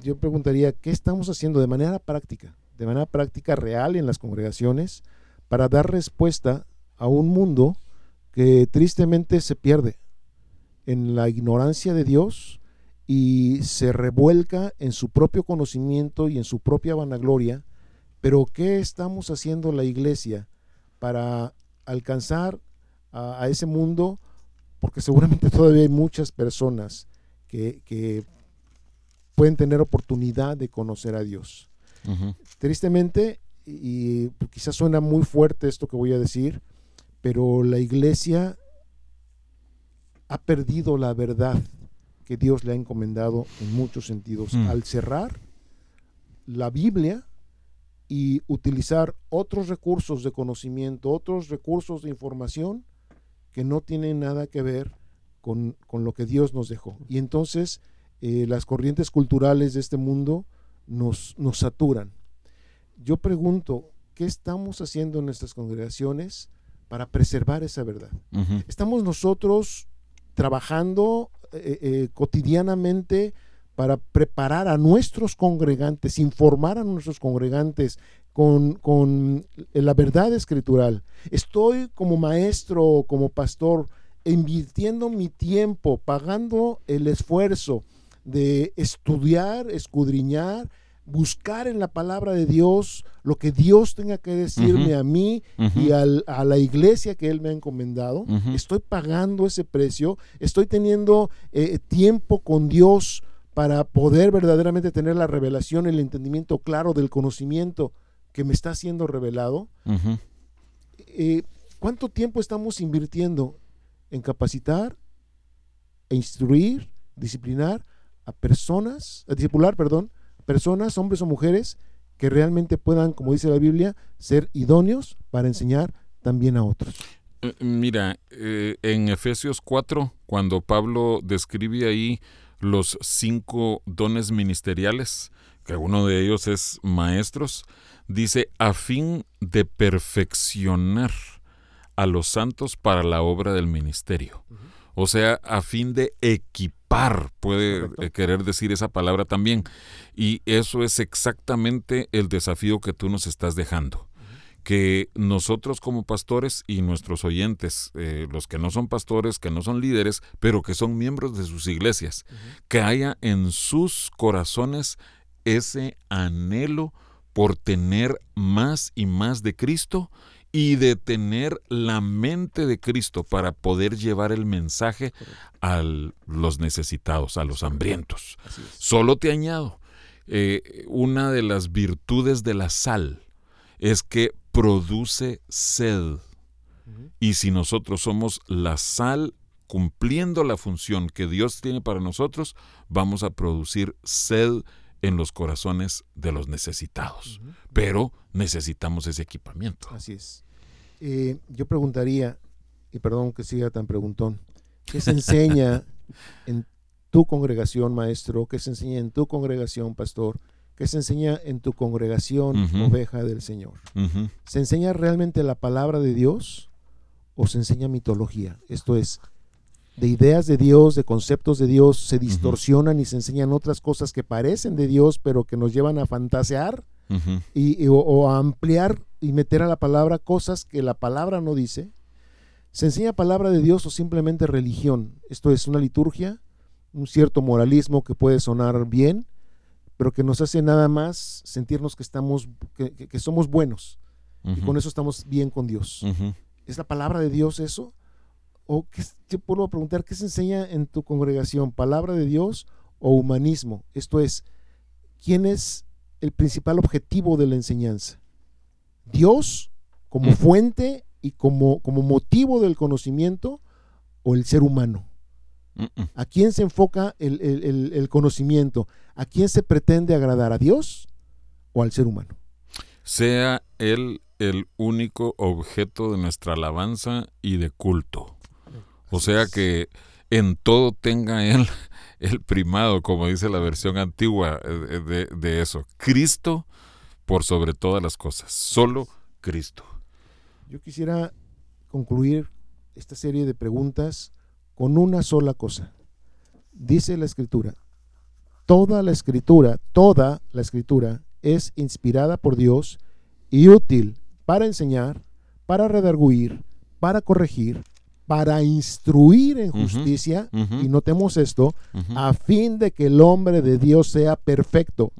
yo preguntaría, ¿qué estamos haciendo de manera práctica, de manera práctica real en las congregaciones para dar respuesta a un mundo que tristemente se pierde en la ignorancia de Dios y se revuelca en su propio conocimiento y en su propia vanagloria? Pero ¿qué estamos haciendo la iglesia para alcanzar a, ese mundo? Porque seguramente *laughs* todavía hay muchas personas que, que pueden tener oportunidad de conocer a Dios. Tristemente, y quizás suena muy fuerte esto que voy a decir, pero la iglesia ha perdido la verdad que Dios le ha encomendado en muchos sentidos. Mm. Al cerrar la Biblia y utilizar otros recursos de conocimiento, otros recursos de información que no tienen nada que ver con, lo que Dios nos dejó. Y entonces eh, las corrientes culturales de este mundo nos, nos saturan. Yo pregunto, ¿qué estamos haciendo en nuestras congregaciones para preservar esa verdad? ¿Estamos nosotros trabajando eh, eh, cotidianamente para preparar a nuestros congregantes, informar a nuestros congregantes con, la verdad escritural. Estoy como maestro, como pastor, invirtiendo mi tiempo, pagando el esfuerzo de estudiar, escudriñar, buscar en la palabra de Dios lo que Dios tenga que decirme a mí y a la iglesia que Él me ha encomendado. Estoy pagando ese precio, estoy teniendo eh, tiempo con Dios para poder verdaderamente tener la revelación, el entendimiento claro del conocimiento que me está siendo revelado. Eh, ¿Cuánto tiempo estamos invirtiendo en capacitar e instruir, disciplinar a personas, a discipular, perdón, personas, hombres o mujeres, que realmente puedan, como dice la Biblia, ser idóneos para enseñar también a otros? Eh, mira, eh, en Efesios 4, cuando Pablo describe ahí los cinco dones ministeriales, que uno de ellos es maestros, dice, a fin de perfeccionar a los santos para la obra del ministerio. O sea, a fin de equipar, puede eh, querer decir esa palabra también. Y eso es exactamente el desafío que tú nos estás dejando. Que nosotros como pastores y nuestros oyentes, eh, los que no son pastores, que no son líderes, pero que son miembros de sus iglesias, que haya en sus corazones ese anhelo por tener más y más de Cristo y de tener la mente de Cristo para poder llevar el mensaje a los necesitados, a los hambrientos. Solo te añado, eh, una de las virtudes de la sal es que produce sed. Y si nosotros somos la sal cumpliendo la función que Dios tiene para nosotros, vamos a producir sed en los corazones de los necesitados. Pero necesitamos ese equipamiento. Así es. Eh, yo preguntaría, y perdón que siga tan preguntón, ¿qué se enseña *laughs* en tu congregación, maestro? ¿Qué se enseña en tu congregación, pastor? que se enseña en tu congregación, oveja del Señor. ¿Se enseña realmente la palabra de Dios o se enseña mitología? Esto es, de ideas de Dios, de conceptos de Dios, se distorsionan y se enseñan otras cosas que parecen de Dios, pero que nos llevan a fantasear y, o, a ampliar y meter a la palabra cosas que la palabra no dice. ¿Se enseña palabra de Dios o simplemente religión? Esto es una liturgia, un cierto moralismo que puede sonar bien, pero que nos hace nada más sentirnos que estamos, que, somos buenos. Y con eso estamos bien con Dios. ¿Es la palabra de Dios eso? ¿O qué, te puedo preguntar, qué se enseña en tu congregación? ¿Palabra de Dios o humanismo? Esto es, ¿quién es el principal objetivo de la enseñanza? ¿Dios como fuente y como, como motivo del conocimiento o el ser humano? ¿A quién se enfoca el, conocimiento? ¿A quién se pretende agradar? ¿A Dios o al ser humano? Sea Él el único objeto de nuestra alabanza y de culto. O sea que en todo tenga Él *laughs* el primado, como dice la versión antigua eh, de, de eso. Cristo por sobre todas las cosas. Solo Cristo. Yo quisiera concluir esta serie de preguntas con una sola cosa. Dice la escritura, toda la escritura, toda la escritura es inspirada por Dios y útil para enseñar, para redarguir, para corregir, para instruir en justicia, y notemos esto, a fin de que el hombre de Dios sea perfecto,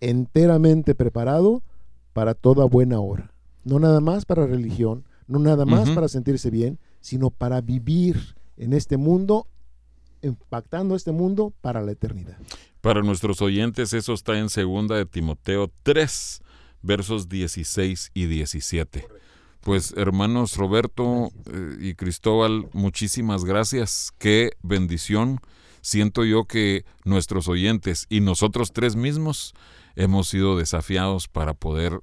enteramente preparado para toda buena obra. No nada más para religión, no nada más para sentirse bien, sino para vivir en este mundo, impactando este mundo para la eternidad. Para nuestros oyentes, eso está en segunda de Timoteo 3, versos 16 y 17. Pues hermanos Roberto eh, y Cristóbal, muchísimas gracias. Qué bendición. Siento yo que nuestros oyentes y nosotros tres mismos hemos sido desafiados para poder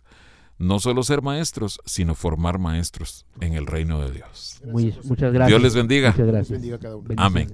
no solo ser maestros, sino formar maestros en el reino de Dios. muchas gracias. Dios les bendiga. Muchas gracias. bendiga cada uno. Amén.